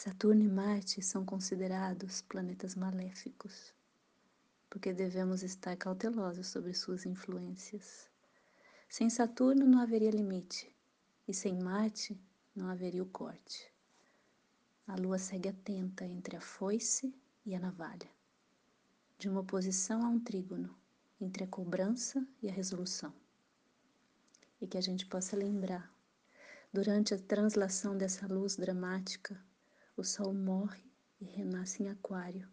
Saturno e Marte são considerados planetas maléficos, porque devemos estar cautelosos sobre suas influências. Sem Saturno não haveria limite, e sem Marte não haveria o corte. A lua segue atenta entre a foice e a navalha, de uma oposição a um trígono, entre a cobrança e a resolução. E que a gente possa lembrar, durante a translação dessa luz dramática, o sol morre e renasce em Aquário,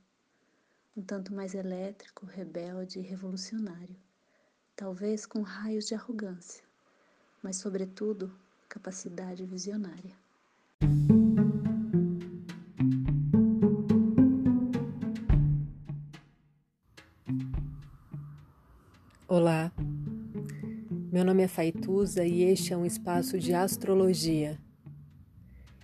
um tanto mais elétrico, rebelde e revolucionário, talvez com raios de arrogância, mas, sobretudo, capacidade visionária. Olá, meu nome é Faituza e este é um espaço de astrologia.